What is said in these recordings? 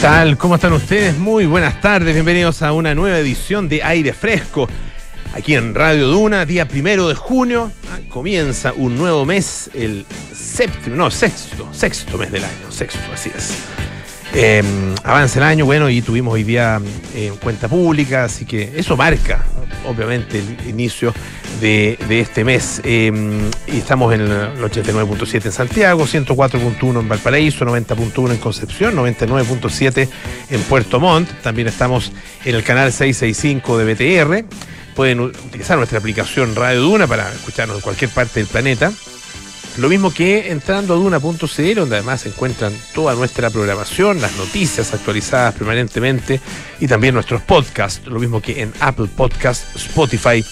tal? ¿Cómo están ustedes? Muy buenas tardes, bienvenidos a una nueva edición de Aire Fresco. Aquí en Radio Duna, día primero de junio, ah, comienza un nuevo mes, el séptimo, no, sexto, sexto mes del año, sexto, así es. Eh, avanza el año, bueno, y tuvimos hoy día eh, cuenta pública, así que eso marca, obviamente, el inicio de, este mes. Eh, y estamos en el 89.7 en Santiago, 104.1 en Valparaíso, 90.1 en Concepción, 99.7 en Puerto Montt. También estamos en el canal 665 de BTR. Pueden utilizar nuestra aplicación Radio Duna para escucharnos en cualquier parte del planeta. Lo mismo que entrando a duna.cl, donde además se encuentran toda nuestra programación, las noticias actualizadas permanentemente y también nuestros podcasts, lo mismo que en Apple Podcast, Spotify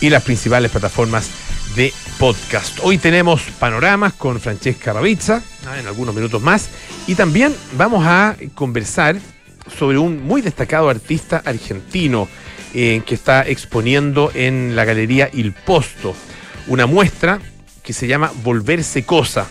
y las principales plataformas de podcast. Hoy tenemos panoramas con Francesca Ravizza, ah, en algunos minutos más, y también vamos a conversar sobre un muy destacado artista argentino eh, que está exponiendo en la Galería Il Posto una muestra que se llama Volverse Cosa.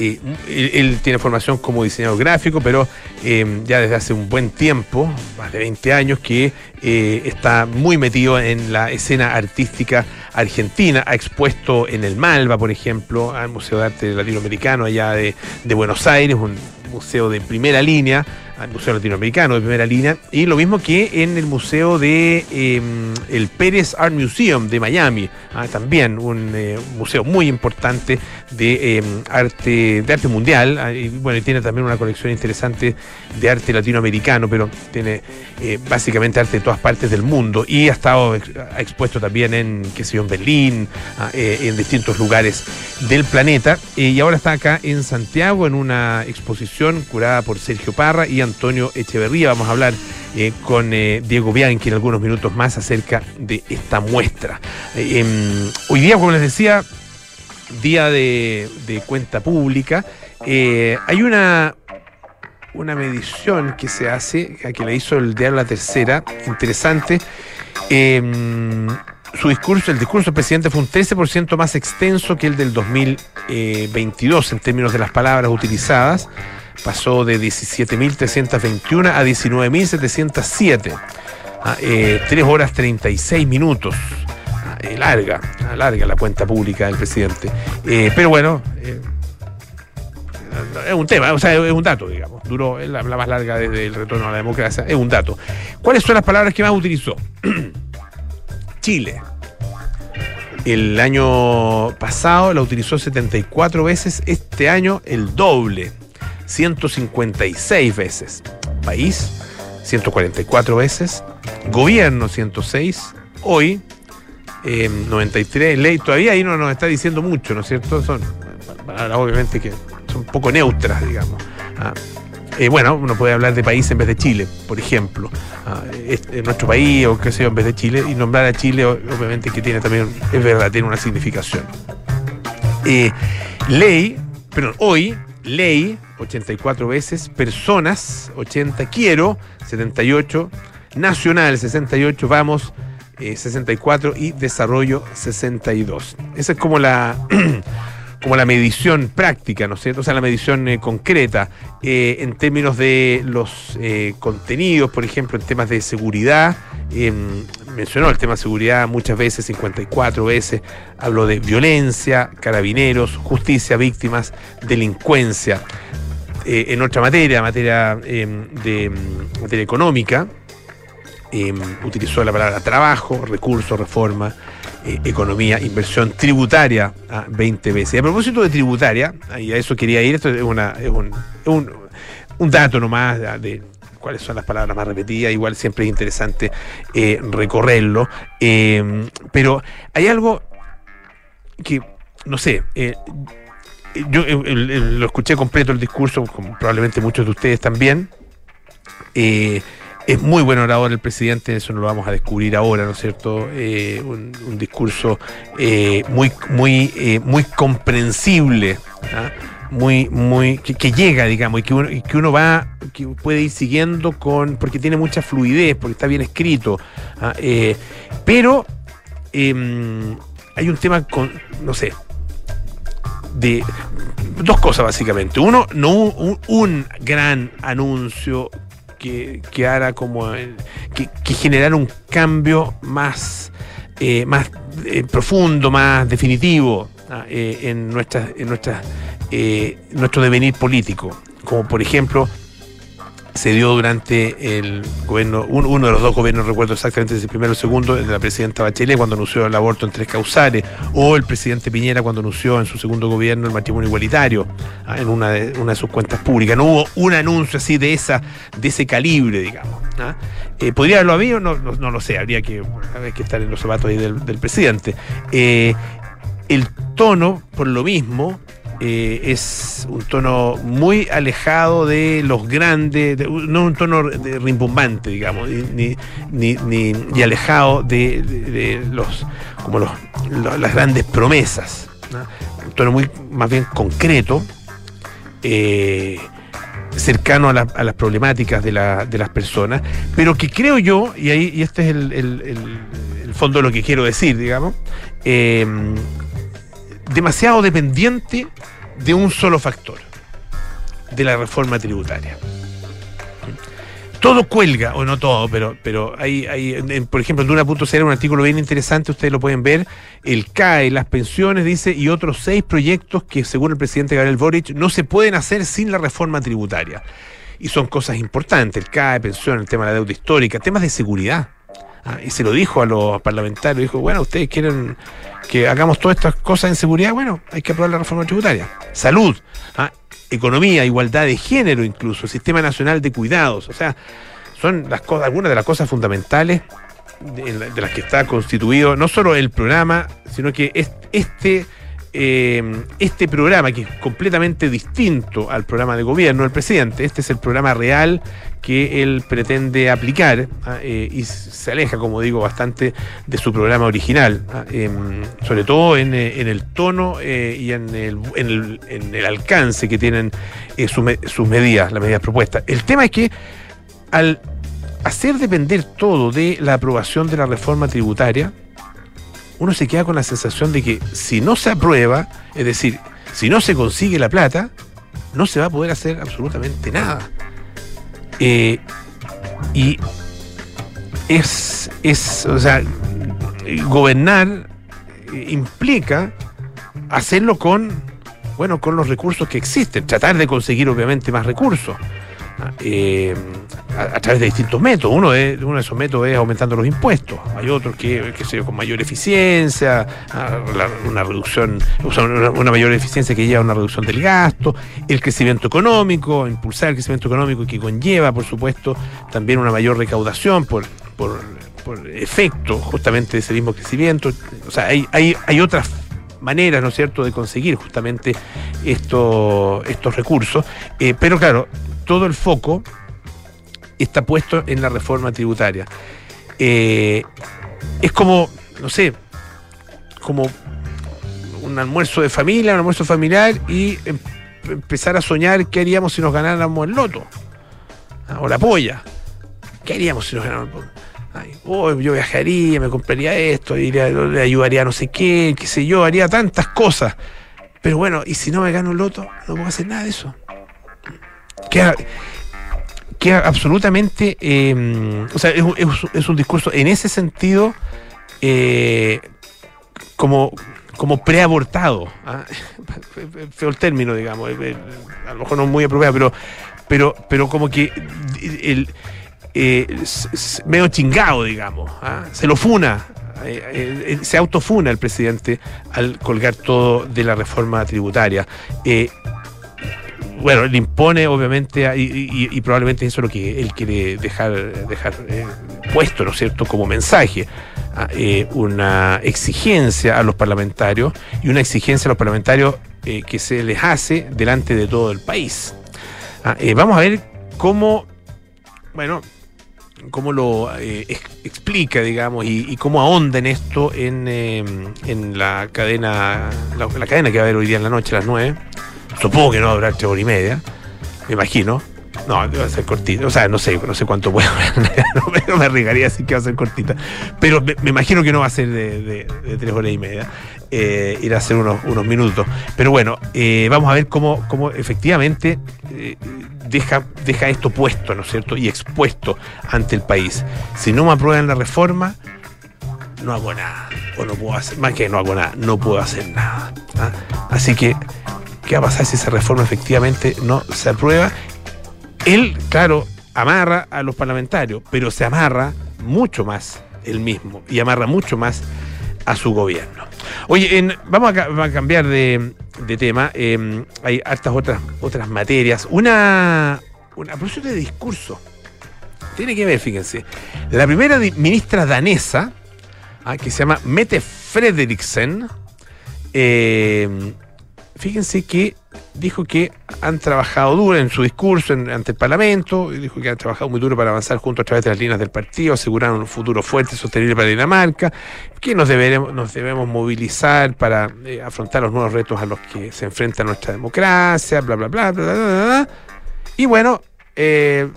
Eh, él, tiene formación como diseñador gráfico, pero eh, ya desde hace un buen tiempo, más de 20 años, que eh, está muy metido en la escena artística argentina. Ha expuesto en el Malva, por ejemplo, al Museo de Arte Latinoamericano allá de Buenos Aires, un museo de primera línea, al Museo Latinoamericano de primera línea, y lo mismo que en el Museo de eh, el Pérez Art Museum de Miami, ah, también un eh, museo muy importante de eh, arte de arte mundial, ah, y bueno, y tiene también una colección interesante de arte latinoamericano, pero tiene básicamente arte de todas partes del mundo, y ha estado expuesto también en, qué sé yo, en Berlín, ah, en distintos lugares del planeta, y ahora está acá en Santiago en una exposición curada por Sergio Parra y Antonio Echeverría. Vamos a hablar eh, con eh, Diego Bianchi en algunos minutos más acerca de esta muestra. Eh, hoy día, como les decía, día de, cuenta pública. hay una, una medición que se hace, que la hizo el diario La Tercera, interesante. su discurso, el discurso del presidente fue un 13% más extenso que el del 2022 en términos de las palabras utilizadas pasó de 17.321 a 19.707. Ah, eh, 3 horas 36 minutos. Ah, eh, larga, ah, larga la cuenta pública del presidente. Eh, pero bueno, eh, es un tema, o sea, es un dato, digamos. Duró la, la, más larga desde el retorno a la democracia, es un dato. ¿Cuáles son las palabras que más utilizó? Chile. El año pasado la utilizó 74 veces, este año el doble, 156 veces. País, 144 veces. Gobierno, 106. Hoy, eh, 93. Ley, todavía ahí no nos está diciendo mucho, ¿no es cierto? Son obviamente que son un poco neutras, digamos. Ah, eh, bueno, uno puede hablar de país en vez de Chile, por ejemplo. Ah, este, nuestro país, o qué sé yo, en vez de Chile, y nombrar a Chile, obviamente que tiene también, es verdad, tiene una significación. Eh, ley, perdón, hoy, ley, 84 veces, personas, 80, quiero, 78, nacional, 68, vamos, eh, 64 y desarrollo, 62. Esa es como la... como la medición práctica, ¿no es cierto? O sea, la medición eh, concreta eh, en términos de los eh, contenidos, por ejemplo, en temas de seguridad. Mencionó el tema de seguridad muchas veces, 54 veces. Habló de violencia, carabineros, justicia, víctimas, delincuencia. en otra materia, materia de materia económica, utilizó la palabra trabajo, recurso, reforma eh, economía, inversión tributaria a 20 veces. Y a propósito de tributaria, y a eso quería ir, esto es, un, un, un, dato nomás de, cuáles son las palabras más repetidas, igual siempre es interesante eh, recorrerlo, eh, pero hay algo que, no sé, eh, yo lo escuché completo el discurso, como probablemente muchos de ustedes también. Es muy buen orador el presidente, eso no lo vamos a descubrir ahora, ¿no es cierto? Un, discurso muy, muy, muy comprensible, ¿ah? Muy, muy, que, llega, digamos, y que uno, y que uno va, que puede ir siguiendo con, porque tiene mucha fluidez, porque está bien escrito. ¿ah? pero em, hay un tema con, no sé, de dos cosas básicamente. Uno, no un, un gran anuncio que, que hará como que, que generara un cambio más, eh, más eh, profundo, más definitivo eh, en, nuestras, en nuestras, nuestro devenir político. Como por ejemplo se dio durante el gobierno, uno de los dos gobiernos, recuerdo exactamente si el primero o el segundo, de la presidenta Bachelet cuando anunció el aborto en tres causales, o el presidente Piñera cuando anunció en su segundo gobierno el matrimonio igualitario ah, en una de, una de sus cuentas públicas. No hubo un anuncio así de esa, de ese calibre, digamos. ¿ah? Eh, ¿Podría haberlo habido? No, no, lo sé, habría que, que estar en los zapatos ahí del, presidente. Eh, el tono, por lo mismo, eh, es un tono muy alejado de los grandes, no un tono rimbombante, digamos, ni, ni, ni, alejado de, los como los, las grandes promesas. Un tono muy más bien concreto, eh, cercano a, las problemáticas de, las personas, pero que creo yo, y ahí y este es el, fondo de lo que quiero decir, digamos, eh, demasiado dependiente de un solo factor, de la reforma tributaria. Todo cuelga, o no todo, pero, pero hay, hay por ejemplo, en Duna.cl un artículo bien interesante, ustedes lo pueden ver, el CAE, las pensiones, dice, y otros seis proyectos que, según el presidente Gabriel Boric, no se pueden hacer sin la reforma tributaria. Y son cosas importantes, el CAE, pensiones, el tema de la deuda histórica, temas de seguridad. Ah, y se lo dijo a los parlamentarios, dijo, bueno, ustedes quieren que hagamos todas estas cosas en seguridad, bueno, hay que aprobar la reforma tributaria. Salud, ah, economía, igualdad de género incluso, sistema nacional de cuidados, o sea, son las cosas, algunas de las cosas fundamentales de, de las que está constituido no solo el programa, sino que este eh, este programa, que es completamente distinto al programa de gobierno del presidente, este es el programa real que él pretende aplicar ¿ah? eh, y se aleja, como digo, bastante de su programa original, ¿ah? em, sobre todo en, eh, el tono y en el, alcance que tienen sus medidas, las medidas propuestas. El tema es que al hacer depender todo de la aprobación de la reforma tributaria, uno se queda con la sensación de que si no se aprueba, es decir, si no se consigue la plata, no se va a poder hacer absolutamente nada. Eh, y es, es, o sea, gobernar implica hacerlo con, bueno, con los recursos que existen, tratar de conseguir obviamente más recursos. Eh, a, través de distintos métodos. Uno de, uno de esos métodos es aumentando los impuestos. Hay otros que, que sé con mayor eficiencia, una reducción, una, mayor eficiencia que lleva a una reducción del gasto, el crecimiento económico, impulsar el crecimiento económico que conlleva, por supuesto, también una mayor recaudación por, por, efecto justamente de ese mismo crecimiento. O sea, hay, hay, hay otras maneras, ¿no es cierto?, de conseguir justamente estos recursos. Eh, pero claro, todo el foco está puesto en la reforma tributaria. Eh, es como, no sé, como un almuerzo de familia, un almuerzo familiar y em, empezar a soñar qué haríamos si nos ganáramos el loto ah, o la polla. ¿Qué haríamos si nos ganáramos el loto? oh, yo viajaría, me compraría esto, iría, le ayudaría a no sé qué, qué sé yo, haría tantas cosas. Pero bueno, ¿y si no me gano el loto? No puedo hacer nada de eso. ¿Qué, queda absolutamente, em, o sea, es, un discurso en ese sentido eh, como, como preabortado. ¿ah? Feo el término, digamos, eh, a lo mejor no muy apropiado, pero, pero, pero como que eh, medio chingado, digamos, ¿ah? se lo funa. se autofuna el presidente al colgar todo de la reforma tributaria bueno, le impone obviamente, y, probablemente eso es lo que él quiere dejar, dejar eh, puesto, ¿no es cierto?, como mensaje, eh, una exigencia a los parlamentarios y una exigencia a los parlamentarios eh, que se les hace delante de todo el país. Ah, vamos a ver cómo, bueno, cómo lo explica, digamos, y, cómo ahonda en esto en, en la cadena, la, la, cadena que va a haber hoy día en la noche a las 9 Supongo que no a durar tres horas y media, me imagino. No, va a ser cortita. O sea, no sé, no sé cuánto puedo. no, me arriesgaría así que va a ser cortita. Pero me, imagino que no va a ser de, tres horas y media. Eh, ir a unos, unos minutos. Pero bueno, eh, vamos a ver cómo, cómo efectivamente eh, deja, deja esto puesto, ¿no es cierto? Y expuesto ante el país. Si no me aprueban la reforma, no hago nada. O no puedo hacer, más que no hago nada, no puedo hacer nada. ¿ah? Así que, ¿qué va a pasar si esa reforma efectivamente no se aprueba? Él, claro, amarra a los parlamentarios, pero se amarra mucho más él mismo y amarra mucho más a su gobierno. Oye, vamos, a, cambiar de, tema. Em, hay hartas otras, otras materias. Una, una de discurso. Tiene que ver, fíjense. La primera ministra danesa, ah, que se llama Mette Frederiksen, eh, fíjense que dijo que han trabajado duro en su discurso ante el Parlamento, dijo que han trabajado muy duro para avanzar juntos a través de las líneas del partido, asegurar un futuro fuerte y sostenible para Dinamarca, que nos, debemos movilizar para eh, afrontar los nuevos retos a los que se enfrenta nuestra democracia, bla, bla, bla, bla, bla, bla. bla. Y bueno, eh,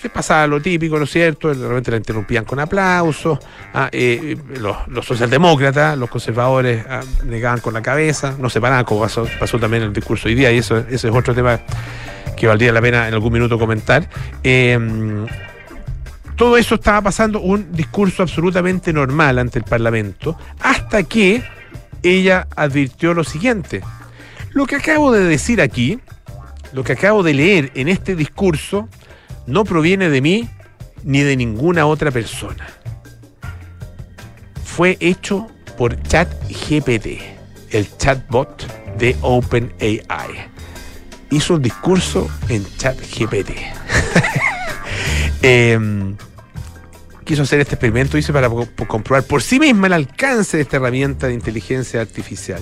se pasaba lo típico, ¿no es cierto? De repente la interrumpían con aplausos. Ah, eh, los, socialdemócratas, los conservadores ah, negaban con la cabeza, no se paraban, como pasó, también en el discurso hoy día, y eso, ese es otro tema que valdría la pena en algún minuto comentar. Em, todo eso estaba pasando un discurso absolutamente normal ante el Parlamento, hasta que ella advirtió lo siguiente. Lo que acabo de decir aquí, lo que acabo de leer en este discurso, no proviene de mí ni de ninguna otra persona. Fue hecho por ChatGPT, el chatbot de OpenAI. Hizo un discurso en ChatGPT. eh, quiso hacer este experimento, hice para comprobar por sí misma el alcance de esta herramienta de inteligencia artificial.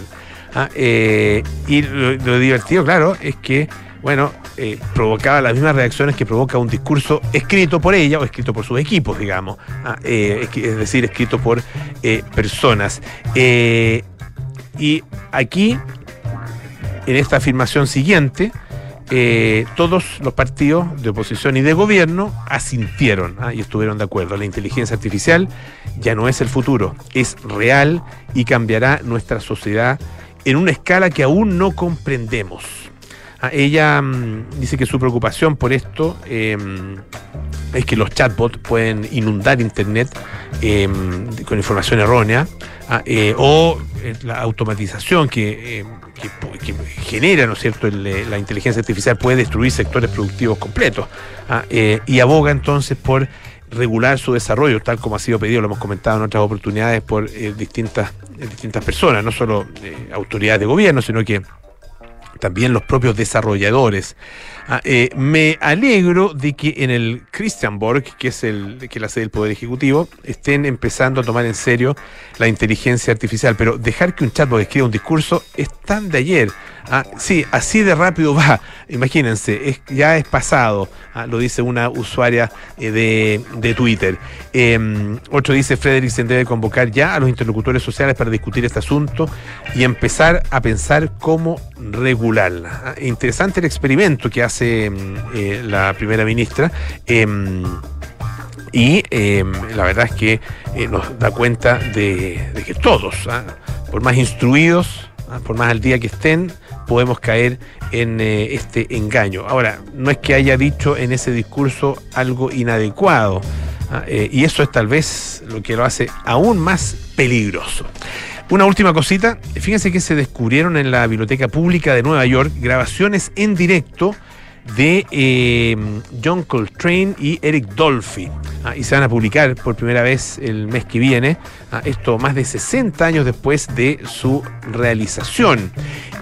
Ah, eh, y lo divertido, claro, es que bueno, eh, provocaba las mismas reacciones que provoca un discurso escrito por ella o escrito por sus equipos, digamos, ah, eh, es decir, escrito por eh, personas. y aquí, en esta afirmación siguiente, todos los partidos de oposición y de gobierno asintieron ah, y estuvieron de acuerdo. La inteligencia artificial ya no es el futuro, es real y cambiará nuestra sociedad en una escala que aún no comprendemos. Ah, ella mm, dice que su preocupación por esto em, es que los chatbots pueden inundar Internet em, con información errónea ah, eh, o eh, la automatización que, em, genera, ¿no es cierto?, eh, la inteligencia artificial puede destruir sectores productivos completos ah, y aboga entonces por regular su desarrollo, tal como ha sido pedido, lo hemos comentado en otras oportunidades por distintas, distintas personas, no solo autoridades de gobierno, sino que también los propios desarrolladores. Ah, eh, me alegro de que en el Christianborg, que es el que la sede del Poder Ejecutivo, estén empezando a tomar en serio la inteligencia artificial. Pero dejar que un chatbot escriba un discurso es tan de ayer. Ah, sí, así de rápido va. Imagínense, ya es pasado, ah, lo dice una usuaria eh, de, Twitter. Em, otro dice, Frederiksen debe convocar ya a los interlocutores sociales para discutir este asunto y empezar a pensar cómo regularla. Interesante el experimento que hace em, eh, la primera ministra. Em, y la verdad es que eh, nos da cuenta de, que todos, por más instruidos, por más al día que estén, podemos caer en eh, este engaño. Ahora, no es que haya dicho en ese discurso algo inadecuado, ¿ah? y eso es tal vez lo que lo hace aún más peligroso. Una última cosita, fíjense que se descubrieron en la Biblioteca Pública de Nueva York grabaciones en directo de eh, John Coltrane y Eric Dolphy. Ah, y se van a publicar por primera vez el mes que viene, ah, esto más de 60 años después de su realización.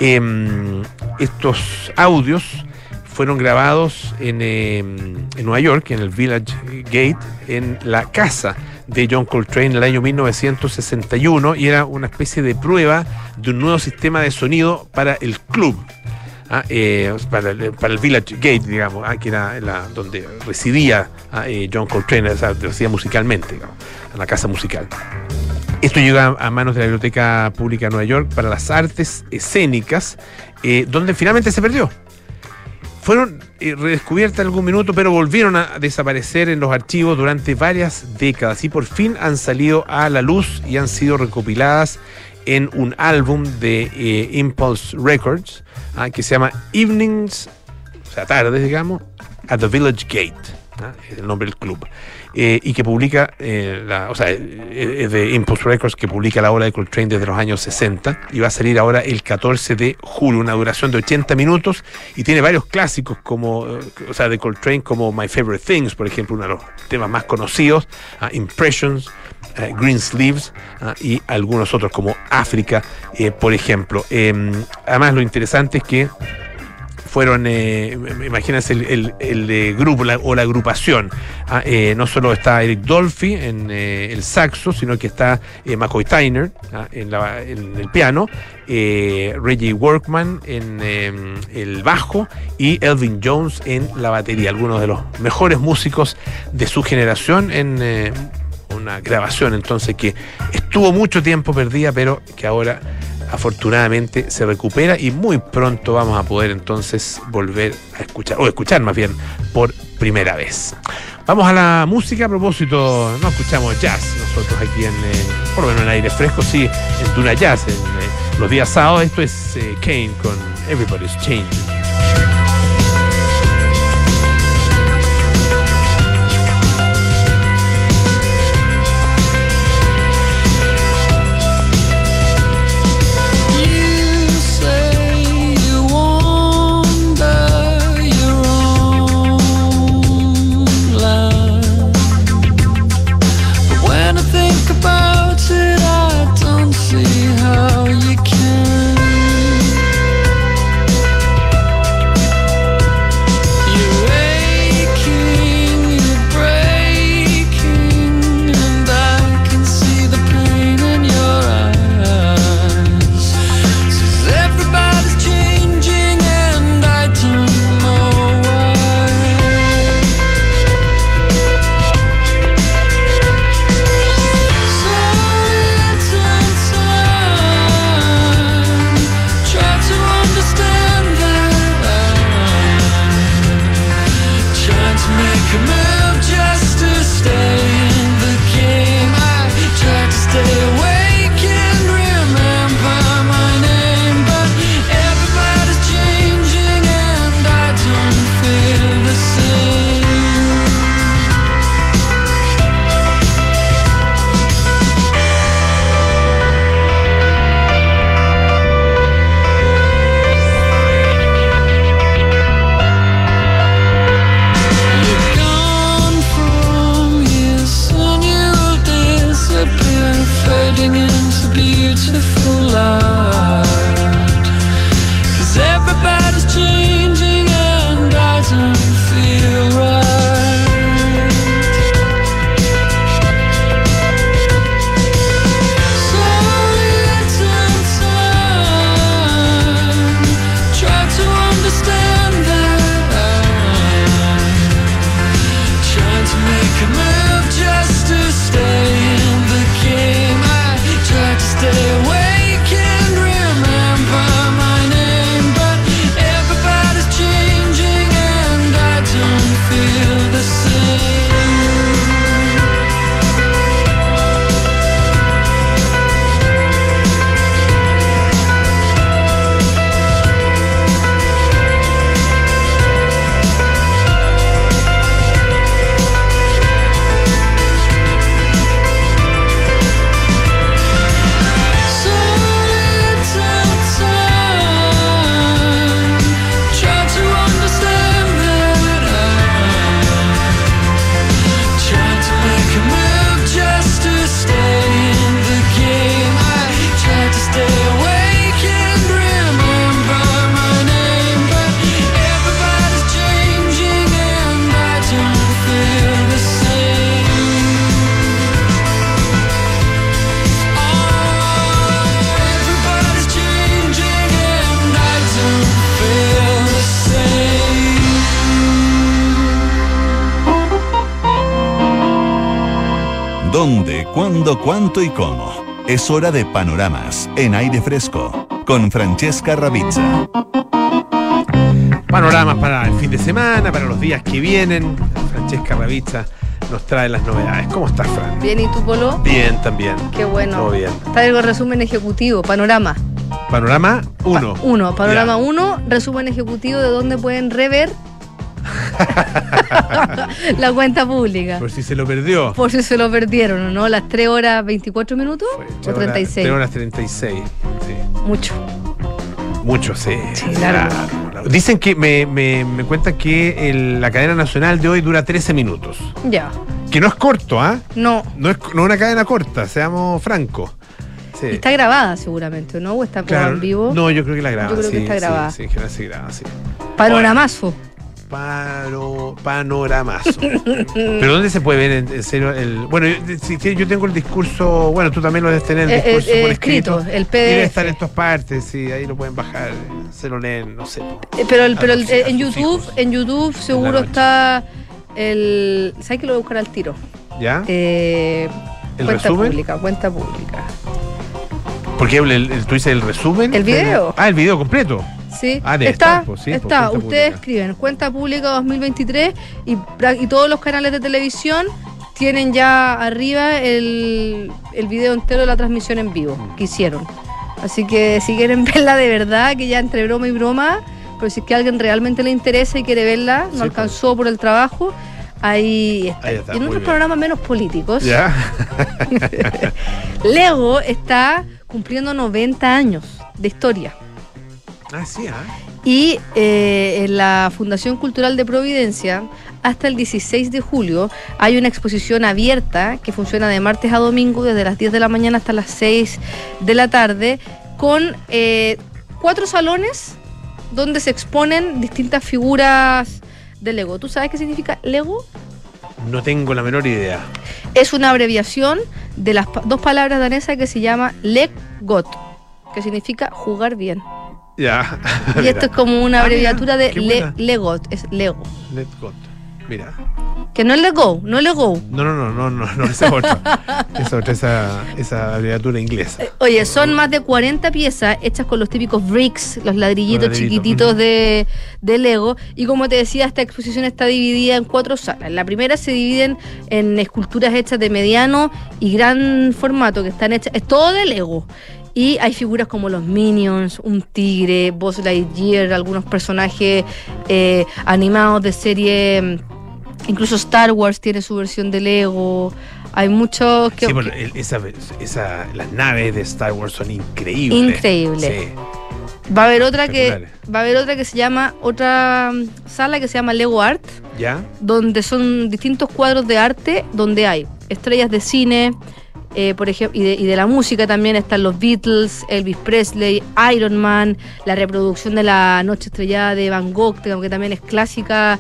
Em, estos audios fueron grabados en, em, en, Nueva York, en el Village Gate, en la casa de John Coltrane en el año 1961 y era una especie de prueba de un nuevo sistema de sonido para el club. Ah, eh, para, el, Village Gate, digamos, ah, que era la, donde residía ah, eh, John Coltrane, o sea, residía musicalmente, en la casa musical. Esto llega a manos de la Biblioteca Pública de Nueva York para las artes escénicas, eh, donde finalmente se perdió. fueron eh, redescubiertas en algún minuto, pero volvieron a desaparecer en los archivos durante varias décadas y por fin han salido a la luz y han sido recopiladas en un álbum de eh, Impulse Records ah, que se llama Evenings, o sea, tardes, digamos, at the Village Gate, el nombre del club. Eh, y que publica, eh, la, o sea, es de Impulse Records que publica la obra de Coltrane desde los años 60 y va a salir ahora el 14 de julio, una duración de 80 minutos y tiene varios clásicos como, o sea, de Coltrane como My Favorite Things, por ejemplo, uno de los temas más conocidos, uh, Impressions, Green Sleeves uh, y algunos otros como África, eh, por ejemplo. Em, además, lo interesante es que fueron, eh, imagínense el, el, el eh, grupo o la agrupación. Ah, eh, no solo está Eric Dolphy en eh, el saxo, sino que está McCoy Tyner ah, en, la, en, el piano, Reggie Workman en el bajo y Elvin Jones en la batería. Algunos de los mejores músicos de su generación en una grabación entonces que estuvo mucho tiempo perdida, pero que ahora afortunadamente se recupera y muy pronto vamos a poder entonces volver a escuchar, o escuchar más bien por primera vez. Vamos a la música a propósito, no escuchamos jazz nosotros aquí en, eh, por lo menos en aire fresco, sí, en Duna Jazz, en eh, los días sábados, esto es eh, Kane con Everybody's Changing. Cuándo, cuánto y cómo. Es hora de panoramas en aire fresco con Francesca Ravizza. panoramas para el fin de semana, para los días que vienen. Francesca Ravizza nos trae las novedades. ¿Cómo estás, Fran? Bien, ¿y tú, Polo? Bien, también. Qué bueno. Todo bien. Traigo el resumen ejecutivo, panorama. Panorama 1. Pa- uno, panorama 1, resumen ejecutivo de dónde pueden rever la cuenta pública. Por si se lo perdió. Por si se lo perdieron, ¿o ¿no? Las 3 horas 24 minutos Fue o tres horas- 36. tres horas 36. Sí. Mucho. Mucho, sí. Sí. Claro. Dicen que me, me, me cuentan que el- la cadena nacional de hoy dura 13 minutos. Ya. Que no es corto, ¿ah? No. No es no es una cadena corta, seamos francos. Sí. Está grabada seguramente, ¿no? O está Claro. en vivo. No, yo creo que la graba. Yo creo que sí, está sí, grabada. Sí, en general se graba, sí. Panoramazo. Paro, panoramazo. Pero ¿dónde se puede ver en, en serio el. Bueno, yo, si quieres, yo tengo el discurso. Bueno, tú también lo debes tener, el Eh, discurso eh, por escrito, escrito. el Y debe PDF. estar en todas partes, sí, ahí lo pueden bajar, se lo leen, no sé. Eh, Pero, el, pero el- los- eh, en YouTube, hijos. en YouTube seguro está el. ¿Sabes que lo voy a buscar al tiro? ¿Ya? Eh, ¿El cuenta resumen? pública, cuenta pública. Porque el, el- tú dices el resumen. ¿El video? Ah, el video completo. Sí, Ah, está, estar, pues, sí, pues, está. Ustedes pública. escriben cuenta pública 2023 y, y todos los canales de televisión tienen ya arriba el, el video entero de la transmisión en vivo Mm. que hicieron. Así que si quieren verla de verdad, que ya entre broma y broma, pero si es que a alguien realmente le interesa y quiere verla, no Sí, alcanzó por el trabajo, ahí está. Ahí está, y en otros bien. programas menos políticos, ¿Ya? Lego está cumpliendo 90 años de historia. Ah, sí, ¿ah? Y eh, en la Fundación Cultural de Providencia, hasta el 16 de julio, hay una exposición abierta que funciona de martes a domingo, desde las 10 de la mañana hasta las 6 de la tarde, con eh, cuatro salones donde se exponen distintas figuras de Lego. ¿Tú sabes qué significa Lego? No tengo la menor idea. Es una abreviación de las dos palabras danesas que se llama Leggot, que significa jugar bien. Ya. Y esto es como una Ah, abreviatura de qué Le-. Legot, es Lego. Let go. Mira. Que no es Lego, no es Lego. No, no, no, no, no, no, esa es otra. esa otra, esa, esa abreviatura inglesa. Eh, Oye, son más de 40 piezas hechas con los típicos bricks, los ladrillitos Los chiquititos de, de Lego. Y como te decía, esta exposición está dividida en cuatro salas. La primera se dividen en esculturas hechas de mediano y gran formato, que están hechas, es todo de Lego. Y hay figuras como los Minions, un tigre, Buzz Lightyear, algunos personajes eh, animados de serie. mm, Incluso Star Wars tiene su versión de Lego. Hay muchos que. Sí, bueno, esa, esa, las naves de Star Wars son increíbles. Increíble. Sí. Va a haber otra que va a haber otra que se llama otra mm, sala que se llama Lego Art, ¿Ya? donde son distintos cuadros de arte donde hay estrellas de cine, eh, por ejemplo, y de, y de la música también están los Beatles, Elvis Presley, Iron Man, la reproducción de la Noche Estrellada de Van Gogh, que también es clásica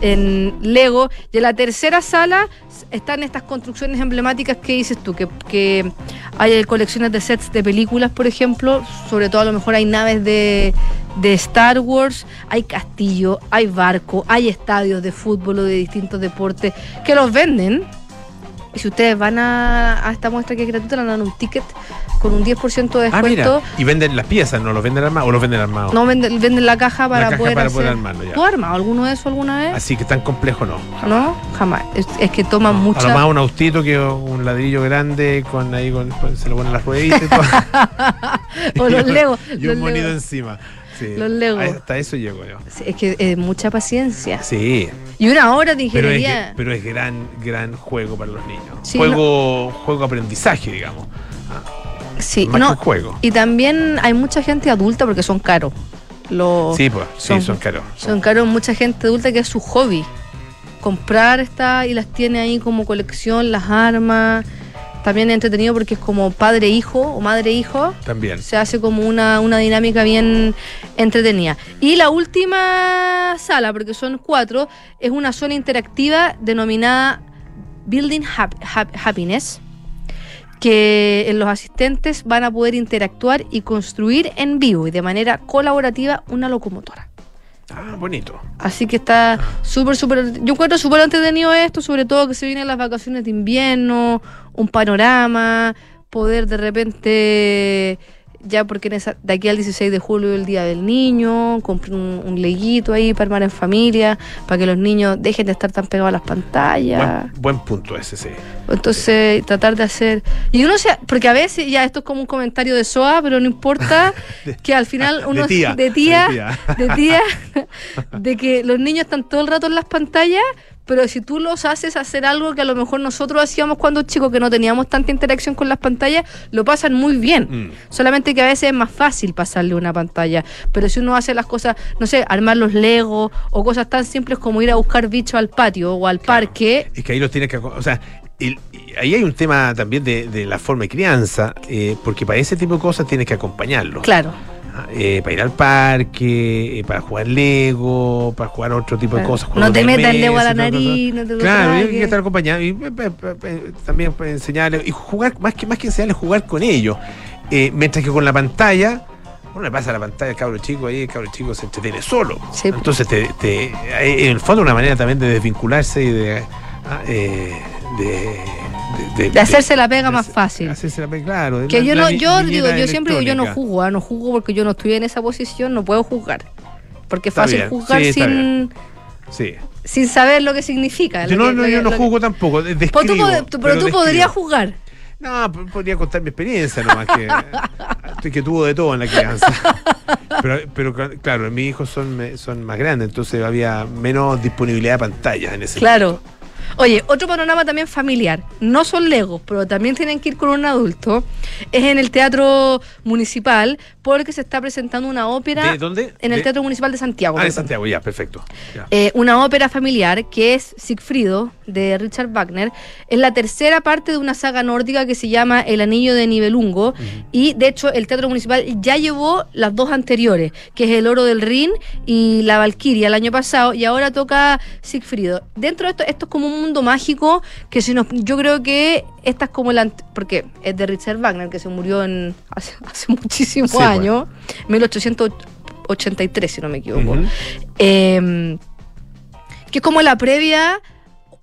en Lego. Y en la tercera sala están estas construcciones emblemáticas que dices tú, que, que hay colecciones de sets de películas, por ejemplo, sobre todo a lo mejor hay naves de, de Star Wars, hay castillo, hay barco, hay estadios de fútbol o de distintos deportes que los venden. Y si ustedes van a, a esta muestra que es gratuita, le dan un ticket con un 10% de Ah, mira. descuento. Y venden las piezas, ¿no? ¿Los venden armados o los venden armados? no venden, venden la caja para caja poder para hacer. poder armarlo, ya. ¿Tú has armado alguno de eso alguna vez? Así que tan complejo no. ¿No? Jamás. Es, es que toman A mucha. lo más un autito que un ladrillo grande con ahí con, se le ponen las rueditas y todo. O los Lego, Y un Lego. encima. Sí. Los Lego. Hasta eso llego yo. Sí, Es que es mucha paciencia. Sí. Y una hora de Pero es, ingeniería. pero es gran, gran juego para los niños. Sí, juego, juego aprendizaje, digamos. sí, Más no. que un juego. Y también hay mucha gente adulta porque son caros. Los, Sí, pues, sí, son- caros. Son caros mucha gente adulta que es su hobby. Comprar esta y las tiene ahí como colección, las armas. También es entretenido porque es como padre-hijo o madre-hijo. También. Se hace como una, una dinámica bien entretenida. Y la última sala, porque son cuatro, es una zona interactiva denominada Building Hap- Hap- Happiness, que los asistentes van a poder interactuar y construir en vivo y de manera colaborativa una locomotora. Ah, bonito. Así que está súper, súper. Yo encuentro súper entretenido esto, sobre todo que se vienen las vacaciones de invierno, un panorama, poder de repente ya porque en esa, de aquí al 16 de julio el Día del Niño, compré un, un leguito ahí para armar en familia, para que los niños dejen de estar tan pegados a las pantallas. Buen, buen punto ese, sí. Entonces, tratar de hacer. Y uno se. Porque a veces, ya esto es como un comentario de SOA, pero no importa que al final De uno. tía, De tía. de tía. De tía. de que los niños están todo el rato en las pantallas, pero si tú los haces hacer algo que a lo mejor nosotros hacíamos cuando chicos, que no teníamos tanta interacción con las pantallas, lo pasan muy bien. Mm. Solamente que a veces es más fácil pasarle una pantalla. Pero si uno hace las cosas, no sé, armar los legos o cosas tan simples como ir a buscar bichos al patio o al parque. Es que ahí los tienes que. O sea, el- ahí hay un tema también de, de la forma de crianza, eh, porque para ese tipo de cosas tienes que acompañarlos. Claro. Eh, para ir al parque, eh, para jugar Lego, para jugar otro tipo de cosas. No te de metas el dedo a la nariz, no te Claro, hay que estar acompañado y eh, eh, también enseñarles y jugar, más que, más que enseñarles, jugar con ellos. Eh, mientras que con la pantalla, uno le pasa la pantalla al cabro chico ahí, el cabro chico se entretiene solo. Sí. Entonces, te, te- en el fondo, una manera también de desvincularse y de. ah, eh, de, De hacerse la pega más fácil. hacerse la pega, claro. Que la- yo no, yo digo, yo siempre digo, yo no juzgo, ah, no juzgo porque yo no estoy en esa posición, no puedo juzgar. Porque es Está fácil bien, juzgar sí, sin, Sí. sin saber lo que significa. Yo no, que- no, yo que- no que- juzgo tampoco. Pues describo, tú- pero tú describo. podrías jugar. No, podría contar mi experiencia nomás, que, que tuvo de todo en la crianza. Pero, pero cl- claro, mis hijos son, son más grandes, entonces había menos disponibilidad de pantallas en ese Claro. Oye, otro panorama también familiar. No son legos, pero también tienen que ir con un adulto. Es en el Teatro Municipal, porque se está presentando una ópera. ¿De dónde? En el De- Teatro Municipal de Santiago. Ah, de. Santiago, ya, perfecto. Ya. Eh, una ópera familiar que es Sigfrido de Richard Wagner. Es la tercera parte de una saga nórdica que se llama El Anillo de Nibelungo. Y de hecho, el Teatro Municipal ya llevó las dos anteriores, que es El Oro del Rin y La Valquiria el año pasado. Y ahora toca Sigfrido. Dentro de esto, esto es como un mundo mágico que si nos, yo creo que esta es como la. Porque es de Richard Wagner, que se murió en hace, hace muchísimos Sí, pues. años, 1883, si no me equivoco. Eh, que es como la previa,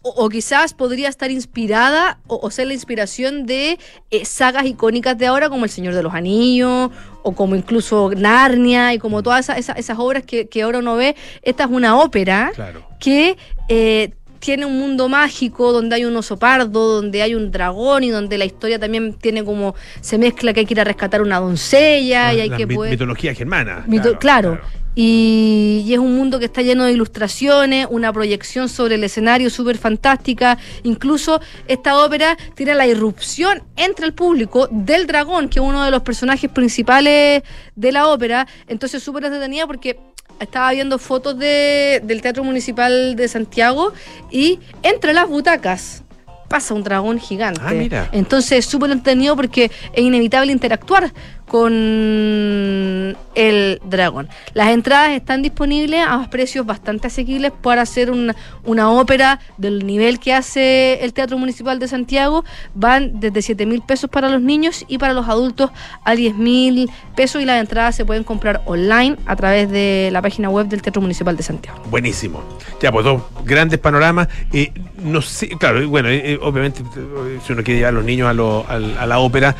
o, o quizás podría estar inspirada o, o ser la inspiración de eh, sagas icónicas de ahora, como El Señor de los Anillos, o como incluso Narnia, y como todas esas, esas- esas obras que, que ahora uno ve. Esta es una ópera Claro. que eh, tiene un mundo mágico donde hay un oso pardo, donde hay un dragón y donde la historia también tiene como se mezcla que hay que ir a rescatar una doncella y hay Ah, La que mi- poder mitología germana. Mito- claro. Y, y es un mundo que está lleno de ilustraciones, una proyección sobre el escenario súper fantástica. Incluso esta ópera tiene la irrupción entre el público del dragón, que es uno de los personajes principales de la ópera. Entonces súper entretenida porque estaba viendo fotos de, del Teatro Municipal de Santiago y entre las butacas pasa un dragón gigante. Ah, mira. Entonces es súper entretenido porque es inevitable interactuar con el dragón. Las entradas están disponibles a precios bastante asequibles para hacer una, una ópera del nivel que hace el Teatro Municipal de Santiago. Van desde 7 mil pesos para los niños y para los adultos a 10 mil pesos y las entradas se pueden comprar online a través de la página web del Teatro Municipal de Santiago. Buenísimo. Ya, pues dos grandes panoramas. Eh, no sé, claro, bueno, obviamente, eh, si uno quiere llevar a los niños a la ópera,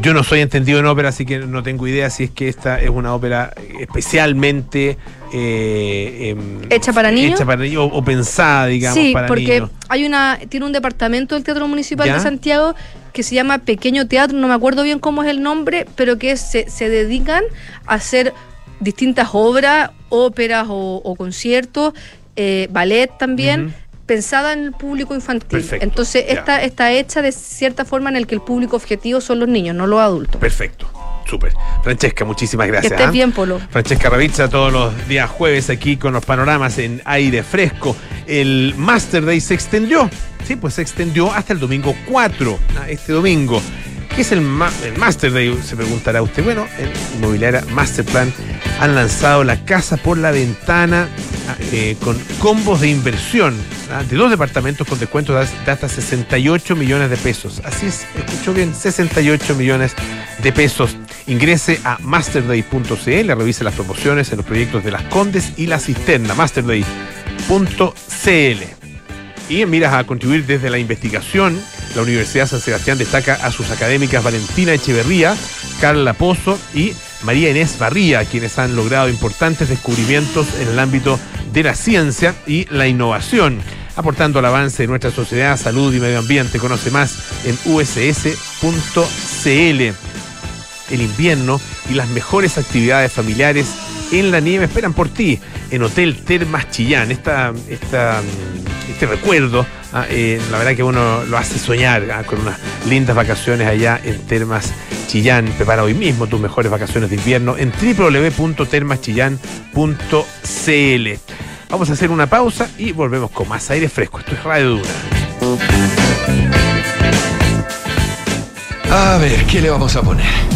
yo no soy entendido en ópera, así que no tengo idea si es que esta es una ópera especialmente eh, em, ¿Hecha para niños? hecha para niños, o, o pensada, digamos, sí, para porque niños. hay una tiene un departamento del Teatro Municipal ¿Ya? de Santiago que se llama Pequeño Teatro, no me acuerdo bien cómo es el nombre, pero que se, se dedican a hacer distintas obras, óperas o, o conciertos, eh, ballet también. Ujú. Pensada en el público infantil. Perfecto, Entonces, ya. esta está hecha de cierta forma en el que el público objetivo son los niños, no los adultos. Perfecto, súper. Francesca, muchísimas Que gracias. estés ¿ah? bien, Polo. Francesca Ravizza todos los días jueves aquí con los panoramas en aire fresco. El Master Day se extendió, sí, pues se extendió hasta el domingo 4, ah, este domingo. ¿Qué es el, ma- el Master Day? Se preguntará usted. Bueno, en Inmobiliaria Masterplan han lanzado la casa por la ventana ah, eh, con combos de inversión ah, de dos departamentos con descuentos de de hasta 68 millones de pesos. Así es, escuchó bien, 68 millones de pesos. Ingrese a masterday.cl, revise las promociones en los proyectos de Las Condes y La Cisterna, masterday.cl. Y en miras a contribuir desde la investigación, la Universidad San Sebastián destaca a sus académicas Valentina Echeverría, Carla Pozo y María Inés Barría, quienes han logrado importantes descubrimientos en el ámbito de la ciencia y la innovación, aportando al avance de nuestra sociedad, salud y medio ambiente. Conoce más en uss.cl. El invierno y las mejores actividades familiares en la nieve esperan por ti en Hotel Termas Chillán. Esta, esta, este recuerdo, ah, eh, la verdad que uno lo hace soñar ah, con unas lindas vacaciones allá en Termas Chillán. Prepara hoy mismo tus mejores vacaciones de invierno en www.termaschillán.cl. Vamos a hacer una pausa y volvemos con más aire fresco. Esto es Radio Duna. A ver, ¿qué le vamos a poner?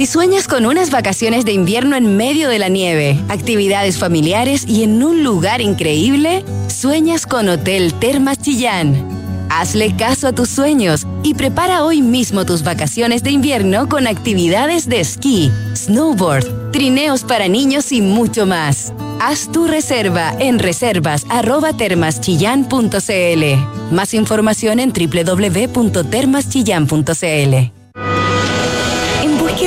Si sueñas con unas vacaciones de invierno en medio de la nieve, actividades familiares y en un lugar increíble, sueñas con Hotel Termas Chillán. Hazle caso a tus sueños y prepara hoy mismo tus vacaciones de invierno con actividades de esquí, snowboard, trineos para niños y mucho más. Haz tu reserva en reservas@termaschillan.cl. Más información en www.termaschillan.cl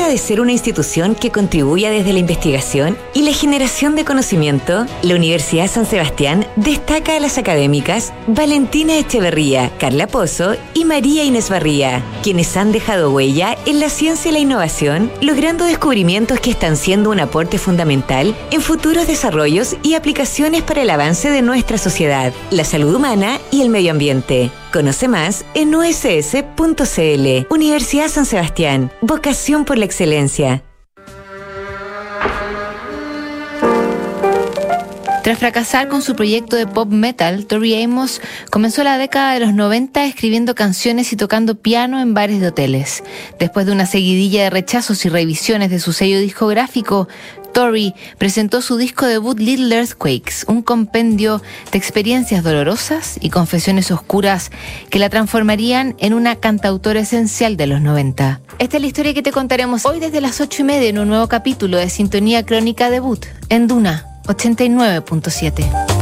de ser una institución que contribuya desde la investigación y la generación de conocimiento, la Universidad San Sebastián destaca a las académicas Valentina Echeverría, Carla Pozo y María Inés Barría, quienes han dejado huella en la ciencia y la innovación, logrando descubrimientos que están siendo un aporte fundamental en futuros desarrollos y aplicaciones para el avance de nuestra sociedad, la salud humana y el medio ambiente. Conoce más en uss.cl. Universidad San Sebastián. Vocación por la excelencia. Tras fracasar con su proyecto de pop metal, Tori Amos comenzó la década de los 90 escribiendo canciones y tocando piano en bares de hoteles. Después de una seguidilla de rechazos y revisiones de su sello discográfico, Tori presentó su disco debut Little Earthquakes, un compendio de experiencias dolorosas y confesiones oscuras que la transformarían en una cantautora esencial de los 90. Esta es la historia que te contaremos hoy desde las 8 y media en un nuevo capítulo de Sintonía Crónica Debut en Duna 89.7.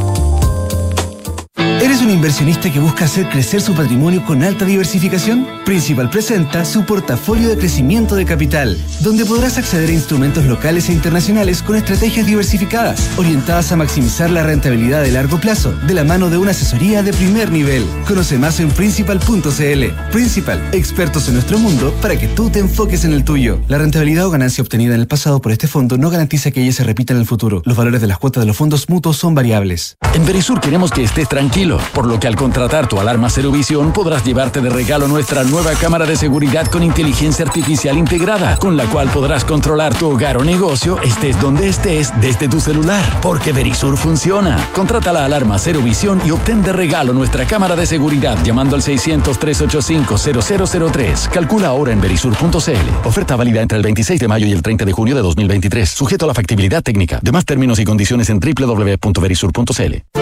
¿Eres un inversionista que busca hacer crecer su patrimonio con alta diversificación? Principal presenta su portafolio de crecimiento de capital, donde podrás acceder a instrumentos locales e internacionales con estrategias diversificadas, orientadas a maximizar la rentabilidad de largo plazo, de la mano de una asesoría de primer nivel. Conoce más en principal.cl. Principal, expertos en nuestro mundo para que tú te enfoques en el tuyo. La rentabilidad o ganancia obtenida en el pasado por este fondo no garantiza que ella se repita en el futuro. Los valores de las cuotas de los fondos mutuos son variables. En Verisur queremos que estés tranquilo por lo que al contratar tu alarma Cero Visión podrás llevarte de regalo nuestra nueva cámara de seguridad con inteligencia artificial integrada, con la cual podrás controlar tu hogar o negocio estés donde estés desde tu celular, porque Verisur funciona. Contrata la alarma Cero Visión y obtén de regalo nuestra cámara de seguridad llamando al 600-385-0003. Calcula ahora en verisur.cl. Oferta válida entre el 26 de mayo y el 30 de junio de 2023, sujeto a la factibilidad técnica. Demás términos y condiciones en www.verisur.cl.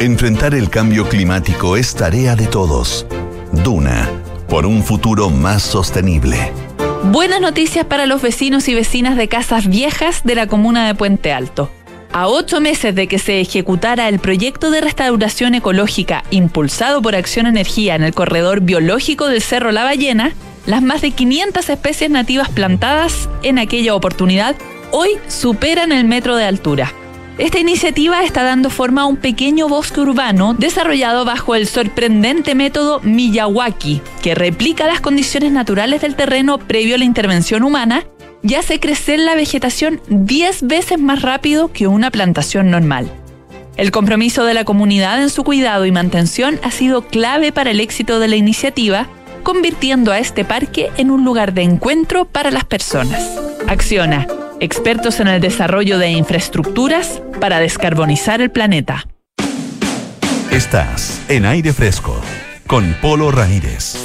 Enfrentar el cambio climático es tarea de todos. Duna, por un futuro más sostenible. Buenas noticias para los vecinos y vecinas de casas viejas de la comuna de Puente Alto. A ocho meses de que se ejecutara el proyecto de restauración ecológica impulsado por Acción Energía en el corredor biológico del Cerro La Ballena, las más de 500 especies nativas plantadas en aquella oportunidad hoy superan el metro de altura. Esta iniciativa está dando forma a un pequeño bosque urbano desarrollado bajo el sorprendente método Miyawaki, que replica las condiciones naturales del terreno previo a la intervención humana y hace crecer la vegetación 10 veces más rápido que una plantación normal. El compromiso de la comunidad en su cuidado y mantención ha sido clave para el éxito de la iniciativa, convirtiendo a este parque en un lugar de encuentro para las personas. Acciona expertos en el desarrollo de infraestructuras para descarbonizar el planeta. Estás en aire fresco con Polo Ramírez.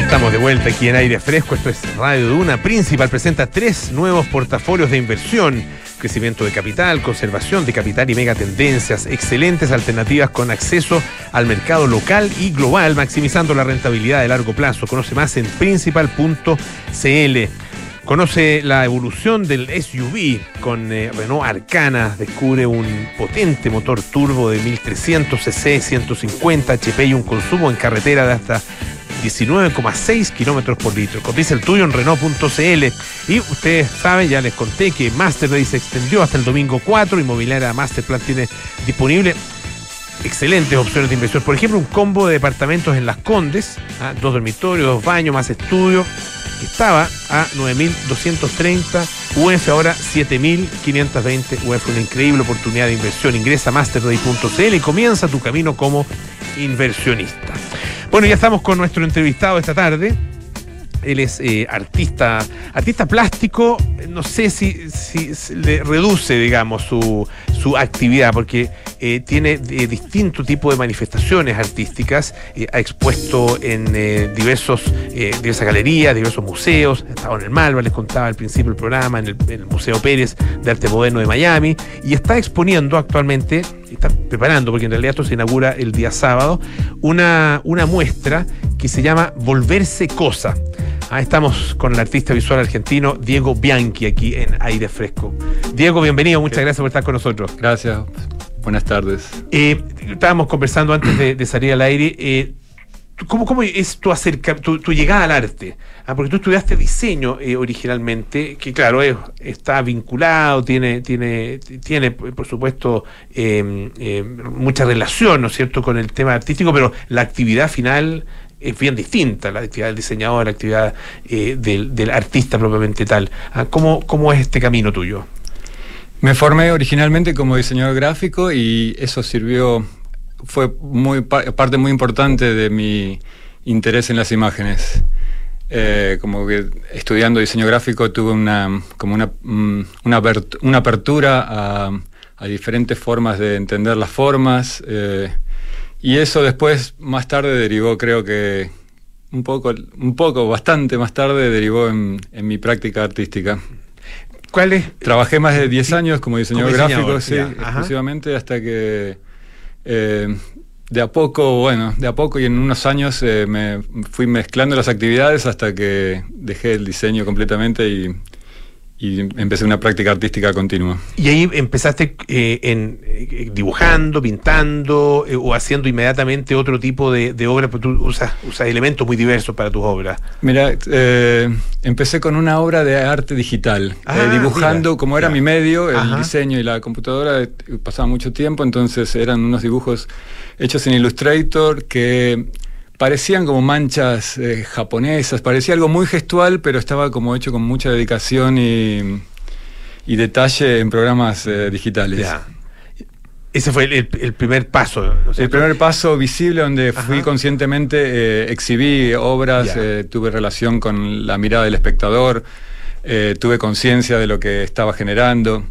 estamos de vuelta aquí en aire fresco. Esto es Radio Duna. Principal presenta tres nuevos portafolios de inversión. Crecimiento de capital, conservación de capital y megatendencias. Excelentes alternativas con acceso al mercado local y global, maximizando la rentabilidad de largo plazo. Conoce más en principal.cl. Conoce la evolución del SUV con eh, Renault Arcana. Descubre un potente motor turbo de 1300 cc, 150 HP y un consumo en carretera de hasta 19,6 kilómetros por litro. Cotiza el tuyo en Renault.cl. Y ustedes saben, ya les conté que Masterday se extendió hasta el domingo 4. Inmobiliaria Masterplan tiene disponible excelentes opciones de inversión. Por ejemplo, un combo de departamentos en Las Condes, ¿ah? dos dormitorios, dos baños, más estudio, estaba a 9.230 UF, ahora 7.520 UF. Una increíble oportunidad de inversión. Ingresa a masterday.cl y comienza tu camino como inversionista. Bueno, ya estamos con nuestro entrevistado esta tarde. Él es eh, artista, artista plástico, no sé si, si, si le reduce, digamos, su, su actividad, porque eh, tiene eh, distintos tipos de manifestaciones artísticas, eh, ha expuesto en diversos, diversas galerías, diversos museos, ha estado en el Malva, les contaba al principio del programa, en el, en el Museo Pérez de Arte Moderno de Miami, y está exponiendo actualmente, está preparando, porque en realidad esto se inaugura el día sábado, una, una muestra que se llama Volverse Cosa. Ah, estamos con el artista visual argentino Diego Bianchi aquí en Aire Fresco. Diego, bienvenido, muchas gracias por estar con nosotros. Gracias, buenas tardes. Eh, estábamos conversando antes de, salir al aire. Eh, ¿cómo, ¿Cómo es tu, acerca, tu, llegada al arte? Ah, porque tú estudiaste diseño eh, originalmente, que claro, es, está vinculado, tiene, tiene, tiene por supuesto, eh, eh, mucha relación, ¿no es cierto?, con el tema artístico, pero la actividad final es bien distinta, la actividad del diseñador, la actividad eh, del, del, artista propiamente tal. Ah, ¿Cómo, ¿Cómo es este camino tuyo? Me formé originalmente como diseñador gráfico y eso sirvió, fue muy, parte muy importante de mi interés en las imágenes. Eh, como que estudiando diseño gráfico tuve una, como una, mm, una, apertura a, diferentes formas de entender las formas. Eh, y eso después, más tarde, derivó, creo que un poco, un poco, bastante más tarde, derivó en mi práctica artística. ¿Cuál es? Trabajé más de 10 años como diseñador, como diseñador gráfico, sí, exclusivamente, hasta que eh, de a poco, bueno, de a poco y en unos años eh, me fui mezclando las actividades hasta que dejé el diseño completamente y, y empecé una práctica artística continua. ¿Y ahí empezaste eh, en, eh, dibujando, pintando eh, o haciendo inmediatamente otro tipo de, de obra? Porque tú usas, usas, elementos muy diversos para tus obras. Mira, eh, empecé con una obra de arte digital, ah, dibujando, mira. como era mi medio, el Ajá. diseño y la computadora, pasaba mucho tiempo, entonces eran unos dibujos hechos en Illustrator que parecían como manchas eh, japonesas, parecía algo muy gestual, pero estaba como hecho con mucha dedicación y, y detalle en programas eh, digitales. Ya. Ese fue el, el primer paso. ¿no el primer paso visible donde Ajá. fui conscientemente, eh, exhibí obras, tuve relación con la mirada del espectador, tuve conciencia de lo que estaba generando.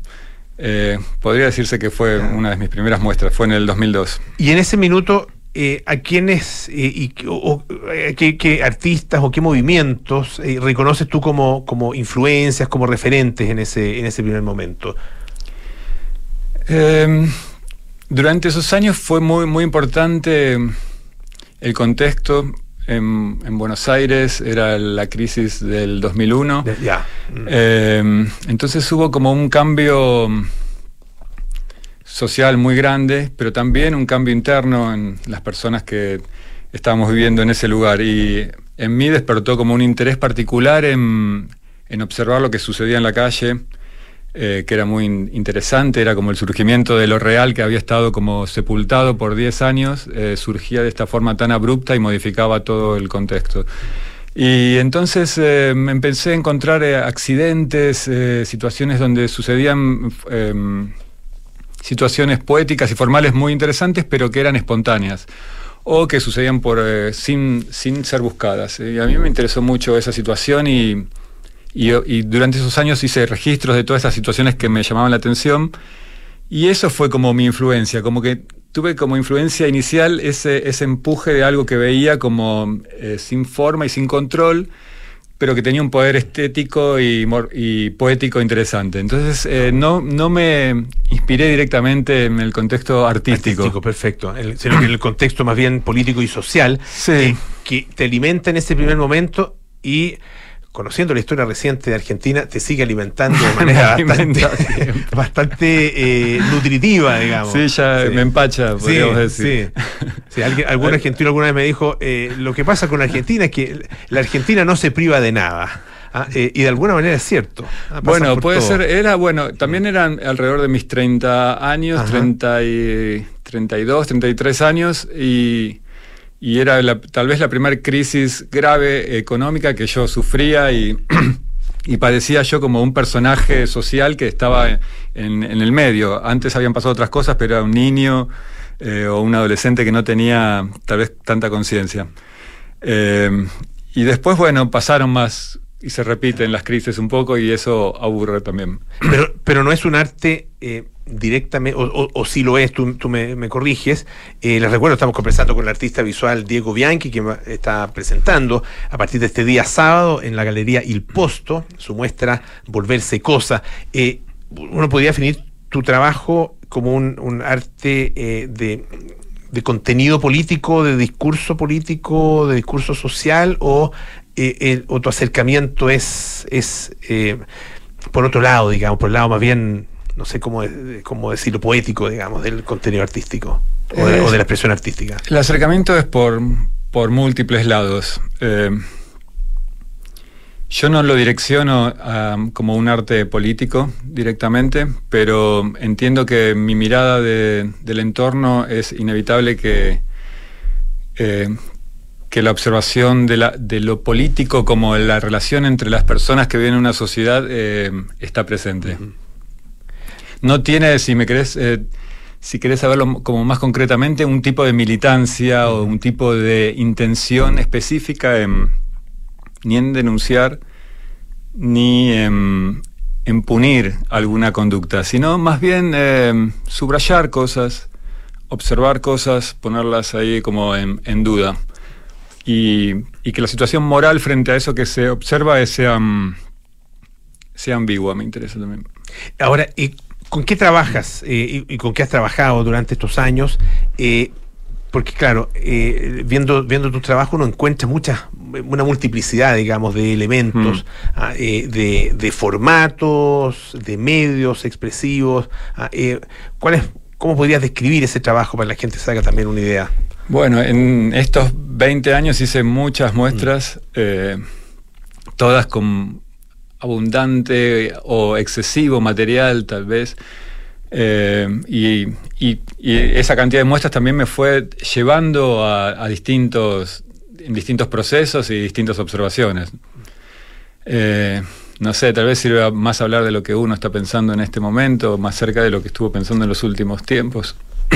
podría decirse que fue ya. una de mis primeras muestras, fue en el 2002. Y en ese minuto eh, a quiénes eh, y o, eh, qué, qué, artistas o qué movimientos reconoces tú como, como influencias, como referentes en ese, en ese primer momento? Eh, durante esos años fue muy, muy importante el contexto. En, en, Buenos Aires era la crisis del 2001. De, ya. Eh, entonces hubo como un cambio social muy grande, pero también un cambio interno en las personas que estábamos viviendo en ese lugar. Y en mí despertó como un interés particular en, en observar lo que sucedía en la calle, eh, que era muy interesante, era como el surgimiento de lo real que había estado como sepultado por 10 años, eh, surgía de esta forma tan abrupta y modificaba todo el contexto. Y entonces eh, me empecé a encontrar accidentes, situaciones donde sucedían em, situaciones poéticas y formales muy interesantes, pero que eran espontáneas o que sucedían por, eh, sin, sin ser buscadas. Y a mí me interesó mucho esa situación y, y, y, durante esos años hice registros de todas esas situaciones que me llamaban la atención y eso fue como mi influencia, como que tuve como influencia inicial ese, ese empuje de algo que veía como eh, sin forma y sin control, pero que tenía un poder estético y, y poético interesante. Entonces eh, no, no me inspiré directamente en el contexto artístico. Artístico, perfecto. El- sino que en el contexto más bien político y social, eh, que te alimenta en ese primer momento y conociendo la historia reciente de Argentina, te sigue alimentando de manera bastante, eh, nutritiva, digamos. Sí, ya me empacha, Sí, podríamos decir. sí. Sí, alguien- algún argentino alguna vez me dijo, eh, lo que pasa con Argentina es que la Argentina no se priva de nada. Ah, eh, y de alguna manera es cierto. Ah, Bueno, puede todo. ser, era bueno, también eran alrededor de mis 30 años, Ajá. 30 y, 32, 33 años, y, y era la- tal vez la primera crisis grave económica que yo sufría y, y padecía yo como un personaje social que estaba en, en el medio. Antes habían pasado otras cosas, pero era un niño eh, o un adolescente que no tenía tal vez tanta conciencia. Eh, y después, bueno, pasaron más y se repiten las crisis un poco y eso aburre también. Pero, pero no es un arte eh, directamente, o, o- o si lo es, tú, tú me, corriges. Eh, les recuerdo, estamos conversando con el artista visual Diego Bianchi, que está presentando a partir de este día sábado en la Galería Il Posto, su muestra Volverse Cosa. Eh, uno podría definir tu trabajo como un, un arte eh, de, de contenido político, de discurso político, de discurso social, o, eh, el- o tu acercamiento es, es eh, por otro lado, digamos, por el lado más bien, no sé cómo, de- cómo decirlo, poético, digamos, del contenido artístico o de, Es- o de la expresión artística. El acercamiento es por, por múltiples lados. Eh, yo no lo direcciono como un arte político directamente, pero entiendo que mi mirada de- del entorno es inevitable que, eh, que la observación de, la- de lo político como la relación entre las personas que viven en una sociedad eh, está presente. No tiene, si me querés, eh, si querés saberlo como más concretamente, un tipo de militancia o un tipo de intención específica en, ni en denunciar ni en, en punir alguna conducta, sino más bien eh, subrayar cosas, observar cosas, ponerlas ahí como en, duda. Y, y que la situación moral frente a eso que se observa sea, mm, sea ambigua, me interesa también. Ahora, ¿y ¿con qué trabajas eh, y, y con qué has trabajado durante estos años? Eh, porque claro, eh, viendo, viendo tu trabajo uno encuentra muchas, una multiplicidad, digamos, de elementos, ah, eh, de, de formatos, de medios expresivos. ah, eh, ¿cuál es, ¿Cómo podrías describir ese trabajo para que la gente se haga también una idea? Bueno, en estos 20 años hice muchas muestras, eh, todas con abundante o excesivo material tal vez. eh, y, y- esa cantidad de muestras también me fue llevando a, distintos, distintos procesos y distintas observaciones. Eh, no sé, tal vez sirva más hablar de lo que uno está pensando en este momento, más cerca de lo que estuvo pensando en los últimos tiempos.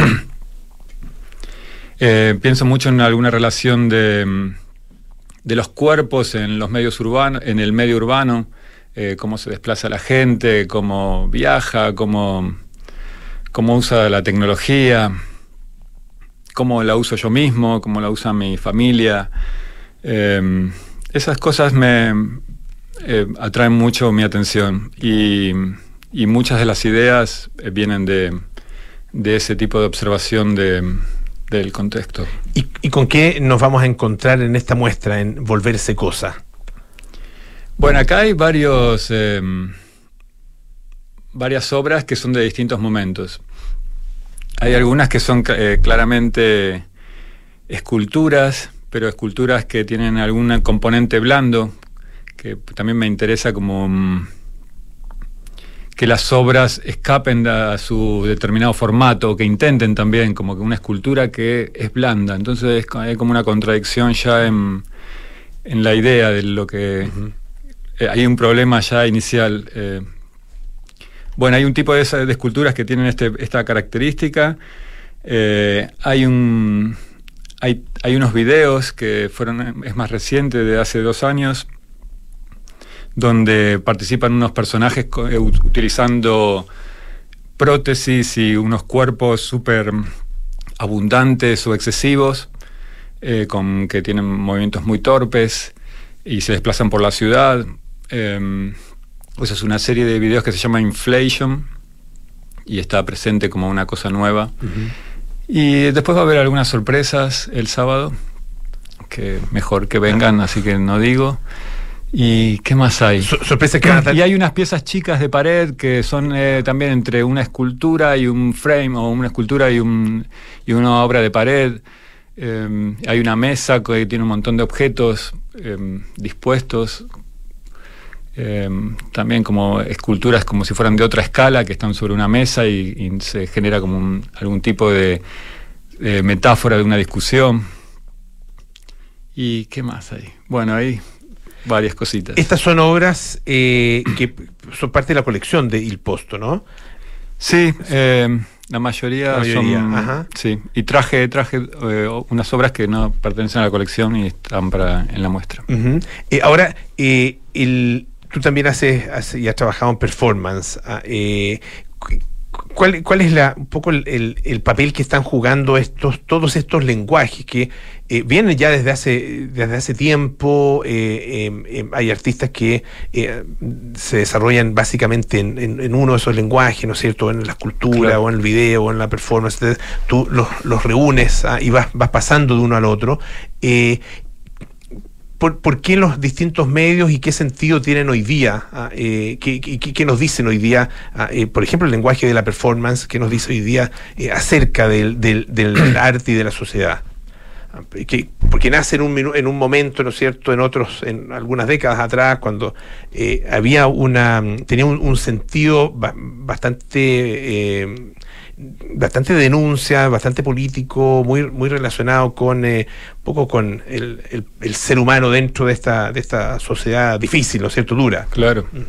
Eh, pienso mucho en alguna relación de, de los cuerpos en los medios urbanos, en el medio urbano, eh, cómo se desplaza la gente, cómo viaja, cómo, cómo usa la tecnología, cómo la uso yo mismo, cómo la usa mi familia. Eh, esas cosas me eh, atraen mucho mi atención y, y muchas de las ideas eh, vienen de, de ese tipo de observación de, del contexto. ¿Y, y con qué nos vamos a encontrar en esta muestra, en Volverse Cosa? Bueno, acá hay varios, eh, varias obras que son de distintos momentos. Hay algunas que son eh, claramente esculturas, pero esculturas que tienen algún componente blando, que también me interesa como mm, que las obras escapen a su determinado formato, que intenten también, como que una escultura que es blanda. Entonces hay como una contradicción ya en, en la idea de lo que... eh, hay un problema ya inicial. eh. Bueno, hay un tipo de, esculturas que tienen este- esta característica. Eh, hay un... Hay, hay unos videos que fueron, es más reciente, de hace dos años, donde participan unos personajes utilizando prótesis y unos cuerpos súper abundantes o excesivos, con, que tienen movimientos muy torpes y se desplazan por la ciudad. Eh, esa es una serie de videos que se llama Inflation y está presente como una cosa nueva. Y después va a haber algunas sorpresas el sábado, que mejor que vengan, así que no digo. ¿Y qué más hay? sorpresas que Y hay unas piezas chicas de pared que son eh, también entre una escultura y un frame, o una escultura y, un, y una obra de pared. Eh, hay una mesa que tiene un montón de objetos eh, dispuestos, también como esculturas como si fueran de otra escala que están sobre una mesa y, se genera como algún tipo de, de metáfora de una discusión. ¿Y qué más hay? Bueno, ahí varias cositas. Estas son obras eh, que son parte de la colección de Il Posto, ¿no? Sí, eh, la mayoría, son. Sí, y traje, traje eh, unas obras que no pertenecen a la colección y están para en la muestra. ahora, el, tú también haces, y has trabajado en performance. Ah, ¿Cuál, ¿Cuál, es la, un poco el, el, papel que están jugando estos, todos estos lenguajes que eh, vienen ya desde hace, desde hace tiempo? Eh, em, em, hay artistas que eh, se desarrollan básicamente en, en, uno de esos lenguajes, ¿no es cierto? En la escultura o en el video o en la performance. tú los, los reúnes ah, y vas, vas pasando de uno al otro. ¿Por, qué los distintos medios y qué sentido tienen hoy día? Ah, eh, ¿qué, nos dicen hoy día? Ah, eh, por ejemplo, el lenguaje de la performance, ¿qué nos dice hoy día eh, acerca del, arte y de la sociedad? Ah, porque nace en un, en un momento, ¿no es cierto?, en otros, en algunas décadas atrás, cuando había una, tenía un, sentido bastante bastante denuncia, bastante político, muy, muy relacionado con eh, poco con el, el, ser humano dentro de esta, de esta sociedad difícil, ¿no es cierto? Dura. Claro. Mm.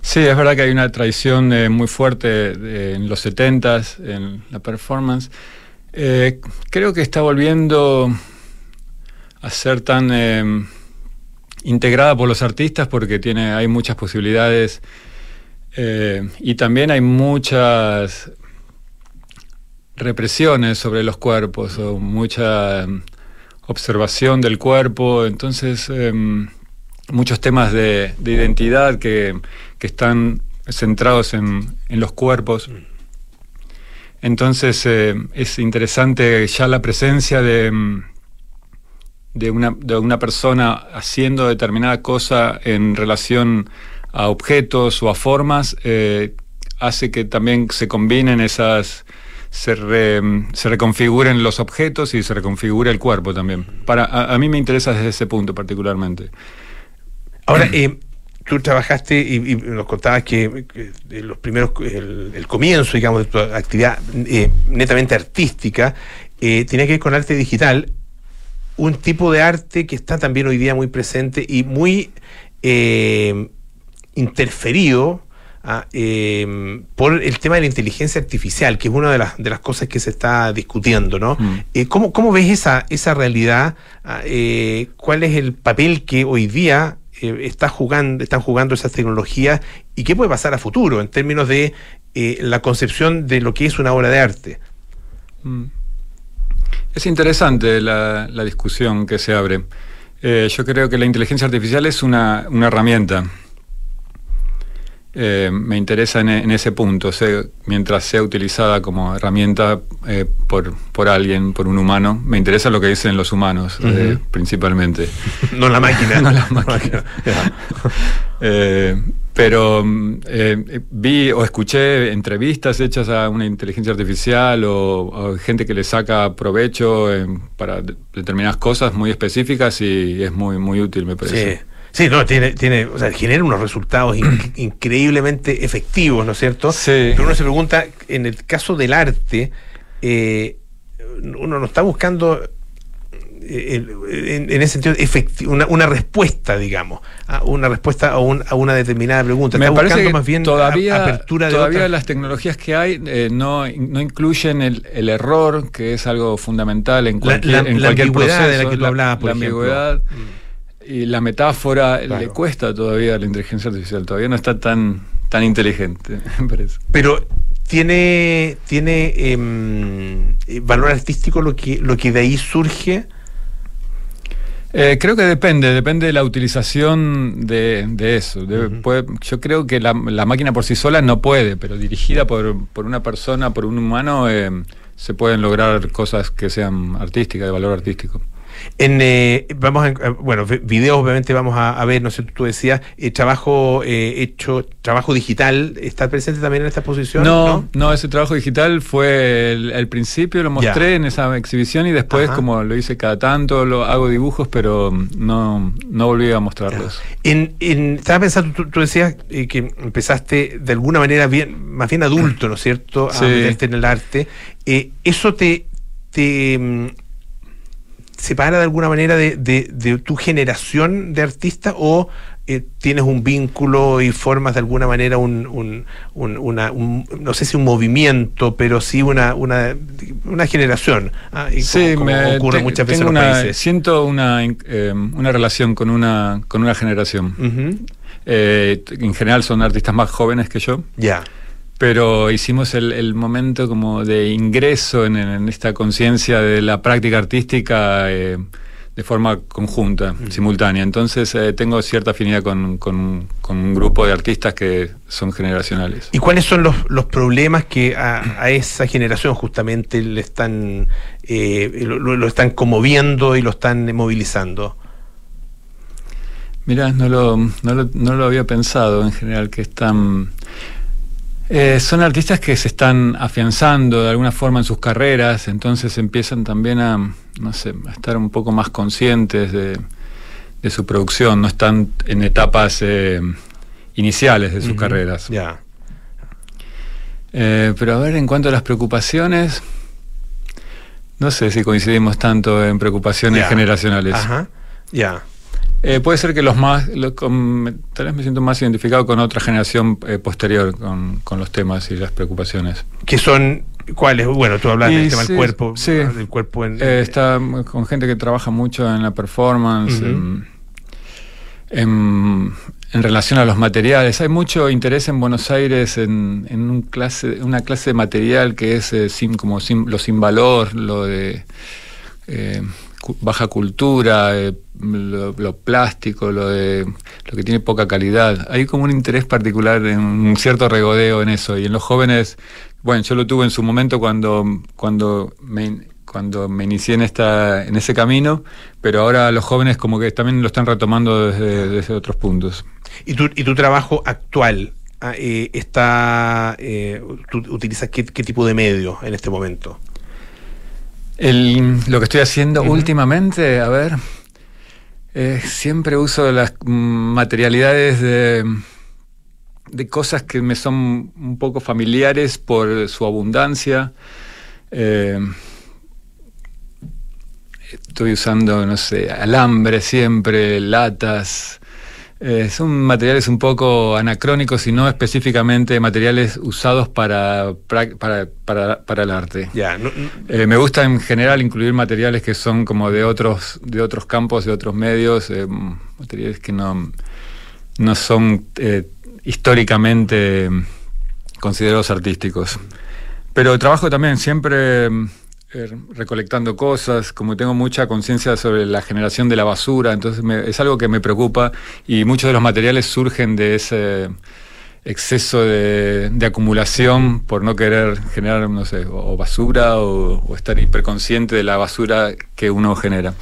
Sí, es verdad que hay una tradición eh, muy fuerte en los 70 en la performance. Eh, creo que está volviendo a ser tan integrada por los artistas porque tiene, hay muchas posibilidades eh, y también hay muchas represiones sobre los cuerpos o mucha em, observación del cuerpo, entonces em, muchos temas de, identidad que, están centrados en, los cuerpos. Entonces eh, es interesante ya la presencia de, em, de, una, de una persona haciendo determinada cosa en relación a objetos o a formas, eh, hace que también se combinen esas, se, se, reconfiguren los objetos y se reconfigure el cuerpo también. Para, a, mí me interesa desde ese punto particularmente. Ahora, eh, tú trabajaste y, nos contabas que, los primeros, el, comienzo, digamos, de tu actividad eh, netamente artística, tenía que ver con arte digital, un tipo de arte que está también hoy día muy presente y muy interferido ah, em, por el tema de la inteligencia artificial, que es una de las, de las cosas que se está discutiendo, ¿no? Mm. Eh, ¿cómo, ¿cómo, ves esa, esa realidad? Ah, eh, ¿Cuál es el papel que hoy día eh, está jugando, están jugando esas tecnologías y qué puede pasar a futuro en términos de la concepción de lo que es una obra de arte? Mm. Es interesante la, la, discusión que se abre. yo creo que la inteligencia artificial es una, una herramienta eh, me interesa en, ese punto, mientras sea utilizada como herramienta eh, por, por alguien, por un humano, me interesa lo que dicen los humanos, eh, principalmente. no la máquina. no la máquina. pero vi o escuché entrevistas hechas a una inteligencia artificial o, gente que le saca provecho para determinadas cosas muy específicas y es muy, muy útil, me parece. Sí. Sí, no, tiene, tiene, o sea, genera unos resultados increíblemente efectivos, ¿no es cierto? Sí. Pero uno se pregunta, en el caso del arte, eh, uno no está buscando eh, en, ese sentido una, una, respuesta, digamos, a una respuesta a, un, a una determinada pregunta. Me está parece buscando más bien todavía, apertura de todavía las tecnologías que hay eh, no, no incluyen el, el, error, que es algo fundamental en cualquier, en cualquier proceso. de la que tú hablabas, por la ambigüedad. Mm y la metáfora le cuesta todavía a la inteligencia artificial, todavía no está tan, tan inteligente, Pero ¿Tiene, tiene em, eh, valor artístico lo que, lo que de ahí surge? Eh, creo que depende, depende de la utilización de, de eso. Puede- yo creo que la, la máquina por sí sola no puede, pero dirigida por, por una persona, por un humano, eh, se pueden lograr cosas que sean artísticas, de valor artístico. En, eh, vamos a, bueno, vi- videos obviamente vamos a, a ver, no sé, tú decías, eh, trabajo eh, hecho, trabajo digital, ¿está presente también en esta exposición? No, no, ese trabajo digital fue el, el principio, lo mostré Ya. en esa exhibición y después, Ajá. como lo hice cada tanto, lo hago dibujos, pero no, no volví a mostrarlos. En, en- estaba pensando, tú, tú decías eh, que empezaste de alguna manera bien, más bien adulto, ¿no es cierto?, a Sí. meterte en el arte. Eh, ¿Eso te, te mm, separa de alguna manera de, de- de tu generación de artistas o eh, tienes un vínculo y formas de alguna manera un, un- un- una, un- no sé si un movimiento, pero sí una, una, una generación? ah, y Sí, como, como me- ocurre te- muchas veces en tengo los una- países. siento una, eh, una relación con una, con una generación. Eh, en general son artistas más jóvenes que yo. Ya. Pero hicimos el, el momento como de ingreso en, en esta conciencia de la práctica artística eh, de forma conjunta, simultánea. Entonces eh, tengo cierta afinidad con, con- con un grupo de artistas que son generacionales. ¿Y cuáles son los, los problemas que a, a esa generación justamente le están eh, lo, están conmoviendo y lo están movilizando? Mira, no lo, no, lo, no lo había pensado en general, que están... eh, son artistas que se están afianzando de alguna forma en sus carreras, entonces empiezan también a, no sé, a estar un poco más conscientes de, de su producción, no están en etapas eh, iniciales de sus carreras. Ya. Eh, pero a ver, en cuanto a las preocupaciones, no sé si coincidimos tanto en preocupaciones generacionales. Ajá. Ya. Eh, puede ser que los más, lo- con- tal vez me siento más identificado con otra generación eh, posterior, con, con los temas y las preocupaciones. Que son cuáles? Bueno, tú hablas Y del tema del cuerpo, sí. del cuerpo en, Eh, está con gente que trabaja mucho en la performance, en, en- en relación a los materiales. Hay mucho interés en Buenos Aires en, en un clase, una clase de material que es eh, sin, como sin, lo sin valor, lo de eh, baja cultura, eh, lo, plástico, lo de lo que tiene poca calidad. Hay como un interés particular, en un cierto regodeo en eso. Y en los jóvenes, bueno, yo lo tuve en su momento cuando, cuando me cuando me inicié en esta en ese camino, pero ahora los jóvenes como que también lo están retomando desde, otros puntos. ¿Y tu, y tu trabajo actual ah, eh, está eh, utilizas qué, qué tipo de medio en este momento? El- lo que estoy haciendo últimamente, a ver, eh, siempre uso las materialidades de, de cosas que me son un poco familiares por su abundancia. Eh, estoy usando, no sé, alambre siempre, latas. Eh, son materiales un poco anacrónicos y no específicamente materiales usados para, para, para, para el arte. No- Eh, me gusta en general incluir materiales que son como de otros, de otros campos, de otros medios, eh, materiales que no, no son eh, históricamente considerados artísticos. Pero trabajo también siempre eh, recolectando cosas, como tengo mucha conciencia sobre la generación de la basura, entonces me- es algo que me preocupa y muchos de los materiales surgen de ese exceso de, acumulación por no querer generar, no sé, o, o basura o, o estar hiperconsciente de la basura que uno genera.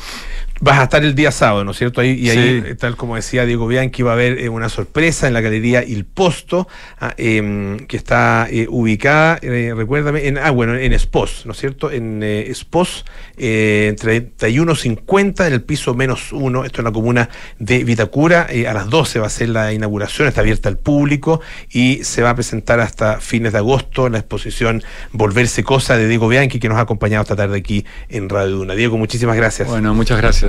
Vas a estar el día sábado, ¿no es cierto? Ahí, y ahí, Sí. eh, tal como decía Diego Bianchi, va a haber eh, una sorpresa en la galería Il Posto, ah, em, que está eh, ubicada, recuérdame, en, ah, bueno, en Espos, ¿no es cierto? En Espos, eh, 3150, en el piso menos uno, esto en la comuna de Vitacura. a las 12 va a ser la inauguración, está abierta al público y se va a presentar hasta fines de agosto la exposición Volverse Cosa de Diego Bianchi, que nos ha acompañado esta tarde aquí en Radio Duna. Diego, muchísimas gracias. Bueno, muchas gracias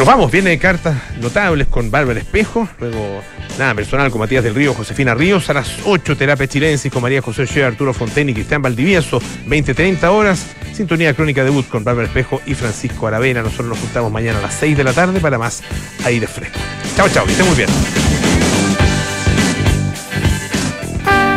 Nos vamos, viene cartas notables con Bárbara Espejo, luego nada personal con Matías del Río, Josefina Ríos, a las 8 terapia chilensis con María José Shea, Arturo Fonten y Cristian Valdivieso, 20-30 horas, sintonía crónica debut con Bárbara Espejo y Francisco Aravena. Nosotros nos juntamos mañana a las 6 de la tarde para más aire fresco. Chao, chao, que estén muy bien.